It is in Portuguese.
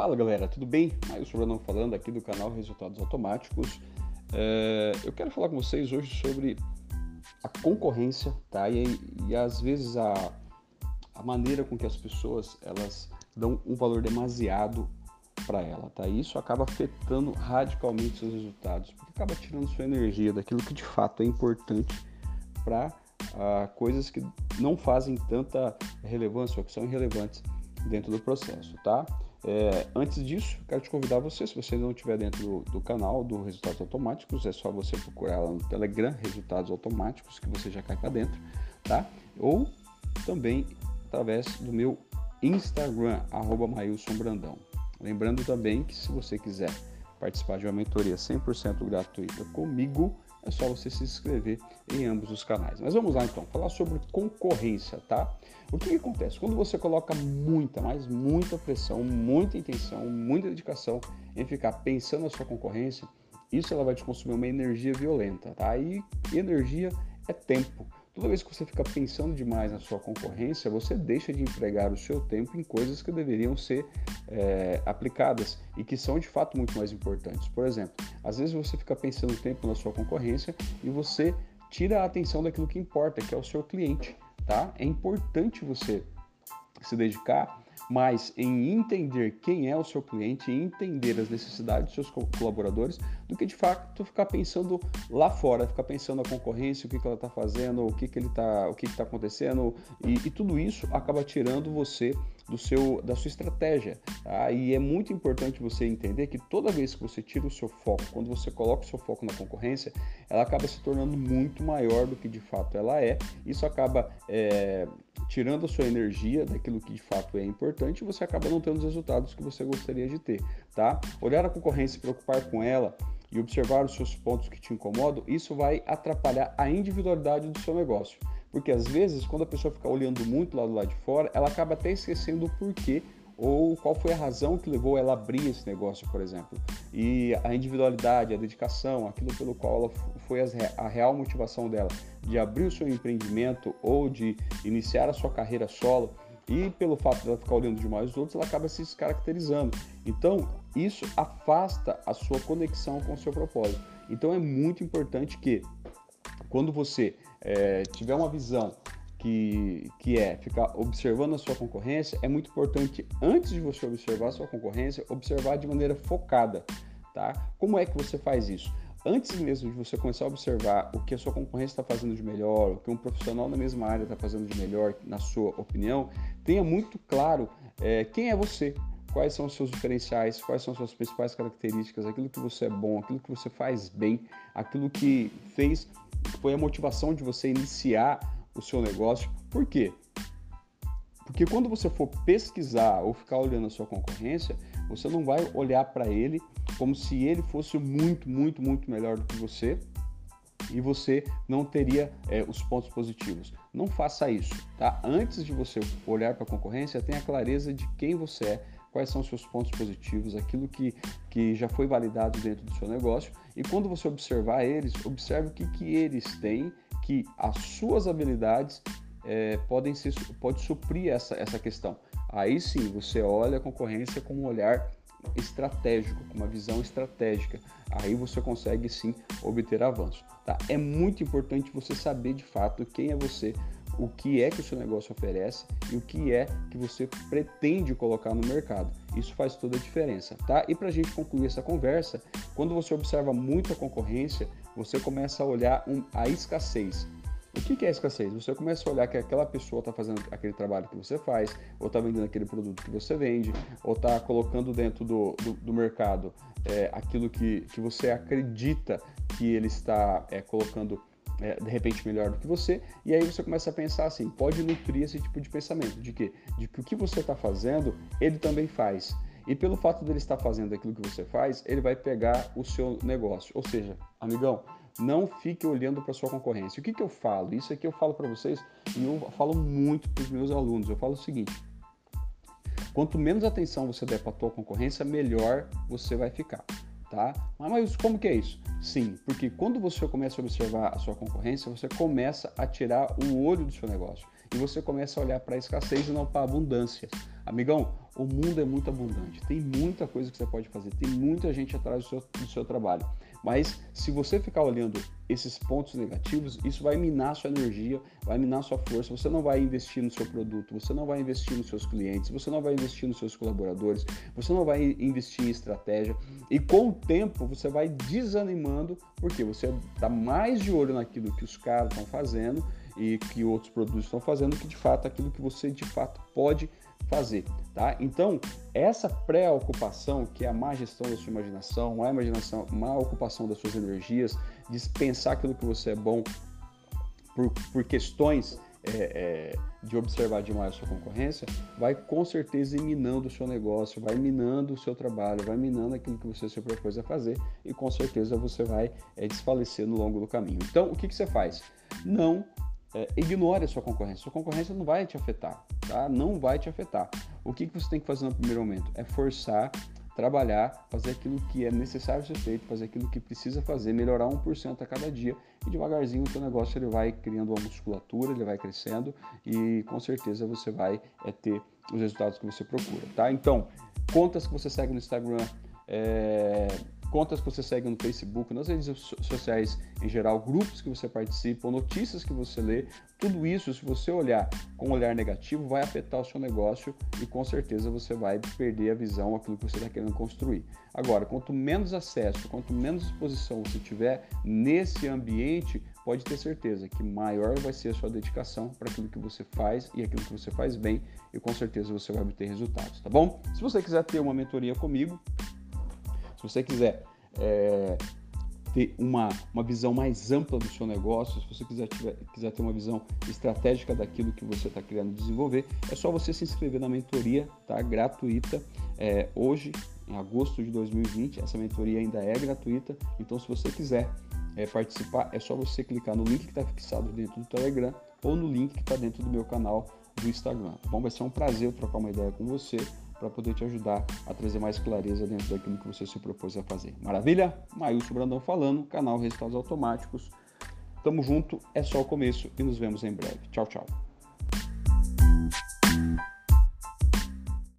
Fala galera, tudo bem? Maílson Brandão falando aqui do canal Resultados Automáticos. É, eu quero falar com vocês hoje sobre a concorrência, tá? E, e às vezes a, a maneira com que as pessoas elas dão um valor demasiado para ela, tá? E isso acaba afetando radicalmente seus resultados, porque acaba tirando sua energia daquilo que de fato é importante para uh, coisas que não fazem tanta relevância ou que são irrelevantes dentro do processo, tá? É, antes disso, quero te convidar você, se você não estiver dentro do, do, canal do Resultados Automáticos, é só você procurar lá no Telegram, Resultados Automáticos, que você já cai para dentro, tá? Ou também através do meu Instagram, arroba Brandão. Lembrando também que se você quiser participar de uma mentoria 100% gratuita comigo, é só você se inscrever em ambos os canais. Mas vamos lá então, falar sobre concorrência, tá? O que, que, acontece? Quando você coloca muita, mas muita pressão, muita intenção, muita dedicação em ficar pensando na sua concorrência, isso ela vai te consumir uma energia violenta, tá? E energia é tempo. Toda vez que você fica pensando demais na sua concorrência, você deixa de empregar o seu tempo em coisas que deveriam ser é, aplicadas e que são de fato muito mais importantes. Por exemplo, às vezes você fica pensando tempo na sua concorrência e você tira a atenção daquilo que importa, que é o seu cliente. Tá? É importante você se dedicar mais em entender quem é o seu cliente, e entender as necessidades dos seus colaboradores, do que de fato ficar pensando lá fora, ficar pensando na concorrência, o que, que ela está fazendo, o que, que ele está, o que está acontecendo, e, e, tudo isso acaba tirando você do seu, da sua estratégia. Tá? E é muito importante você entender que toda vez que você tira o seu foco, quando você coloca o seu foco na concorrência, ela acaba se tornando muito maior do que de fato ela é. Isso acaba é, tirando a sua energia daquilo que de fato é importante e você acaba não tendo os resultados que você gostaria de ter. Tá? Olhar a concorrência, se preocupar com ela, e observar os seus pontos que te incomodam, isso vai atrapalhar a individualidade do seu negócio. Porque às vezes, quando a pessoa fica olhando muito lá do lado de fora, ela acaba até esquecendo o porquê ou qual foi a razão que levou ela a abrir esse negócio, por exemplo. E a individualidade, a dedicação, aquilo pelo qual ela foi a real motivação dela de abrir o seu empreendimento ou de iniciar a sua carreira solo, e pelo fato de ela ficar olhando demais os outros, ela acaba se descaracterizando. Então, isso afasta a sua conexão com o seu propósito. Então, é muito importante que, quando você é, tiver uma visão que, que é ficar observando a sua concorrência, é muito importante, antes de você observar a sua concorrência, observar de maneira focada. Tá? Como é que você faz isso? antes mesmo de você começar a observar o que a sua concorrência está fazendo de melhor, o que um profissional na mesma área está fazendo de melhor, na sua opinião, tenha muito claro é, quem é você, quais são os seus diferenciais, quais são as suas principais características, aquilo que você é bom, aquilo que você faz bem, aquilo que fez, foi a motivação de você iniciar o seu negócio. Por quê? Porque quando você for pesquisar ou ficar olhando a sua concorrência, você não vai olhar para ele como se ele fosse muito, muito, muito melhor do que você e você não teria é, os pontos positivos. Não faça isso, tá? Antes de você olhar para a concorrência, tenha clareza de quem você é, quais são os seus pontos positivos, aquilo que, que já foi validado dentro do seu negócio. E quando você observar eles, observe o que, que eles têm, que as suas habilidades é, podem ser, pode suprir essa, essa questão. Aí sim, você olha a concorrência com um olhar estratégico, com uma visão estratégica. Aí você consegue sim obter avanço. Tá? É muito importante você saber de fato quem é você, o que é que o seu negócio oferece e o que é que você pretende colocar no mercado. Isso faz toda a diferença, tá? E para a gente concluir essa conversa, quando você observa muito a concorrência, você começa a olhar um, a escassez. O que é escassez? Você começa a olhar que aquela pessoa está fazendo aquele trabalho que você faz, ou está vendendo aquele produto que você vende, ou está colocando dentro do, do, do mercado é, aquilo que, que você acredita que ele está é, colocando é, de repente melhor do que você, e aí você começa a pensar assim, pode nutrir esse tipo de pensamento, de que, de que o que você está fazendo, ele também faz. E pelo fato dele estar fazendo aquilo que você faz, ele vai pegar o seu negócio. Ou seja, amigão, não fique olhando para sua concorrência. O que, que eu falo? Isso aqui eu falo para vocês e eu falo muito para os meus alunos. Eu falo o seguinte: quanto menos atenção você der para a tua concorrência, melhor você vai ficar. Tá? Mas como que é isso? Sim, porque quando você começa a observar a sua concorrência, você começa a tirar o olho do seu negócio. e você começa a olhar para a escassez e não para a abundância. Amigão, o mundo é muito abundante, tem muita coisa que você pode fazer, tem muita gente atrás do seu, do seu trabalho. Mas se você ficar olhando esses pontos negativos, isso vai minar sua energia, vai minar sua força. Você não vai investir no seu produto, você não vai investir nos seus clientes, você não vai investir nos seus colaboradores, você não vai investir em estratégia. E com o tempo você vai desanimando, porque você está mais de olho naquilo que os caras estão fazendo e que outros produtos estão fazendo, que de fato aquilo que você de fato pode fazer, tá? Então, essa pré-ocupação, que é a má gestão da sua imaginação, má imaginação, má ocupação das suas energias, dispensar aquilo que você é bom por, por questões é, é, de observar demais a sua concorrência, vai com certeza minando o seu negócio, vai minando o seu trabalho, vai minando aquilo que você se propôs a fazer e com certeza você vai é, desfalecer no longo do caminho. Então, o que, que você faz? Não é, ignore a sua concorrência. Sua concorrência não vai te afetar, tá? Não vai te afetar. O que, que você tem que fazer no primeiro momento? É forçar, trabalhar, fazer aquilo que é necessário ser feito, fazer aquilo que precisa fazer, melhorar 1% a cada dia e devagarzinho o seu negócio ele vai criando uma musculatura, ele vai crescendo e com certeza você vai é, ter os resultados que você procura, tá? Então, contas que você segue no Instagram, é, contas que você segue no Facebook, nas redes sociais em geral, grupos que você participa, notícias que você lê, tudo isso, se você olhar com um olhar negativo, vai afetar o seu negócio e com certeza você vai perder a visão, aquilo que você está querendo construir. Agora, quanto menos acesso, quanto menos exposição você tiver nesse ambiente, pode ter certeza que maior vai ser a sua dedicação para aquilo que você faz e aquilo que você faz bem e com certeza você vai obter resultados, tá bom? Se você quiser ter uma mentoria comigo, se você quiser é, ter uma, uma visão mais ampla do seu negócio, se você quiser, tiver, quiser ter uma visão estratégica daquilo que você está querendo desenvolver, é só você se inscrever na mentoria, tá? Gratuita. É, hoje, em agosto de 2020, essa mentoria ainda é gratuita. Então, se você quiser é, participar, é só você clicar no link que está fixado dentro do Telegram ou no link que está dentro do meu canal do Instagram. Tá bom, vai ser um prazer trocar uma ideia com você para poder te ajudar a trazer mais clareza dentro daquilo que você se propôs a fazer. Maravilha? Maílson Brandão falando, canal Resultados Automáticos. Tamo junto, é só o começo e nos vemos em breve. Tchau, tchau.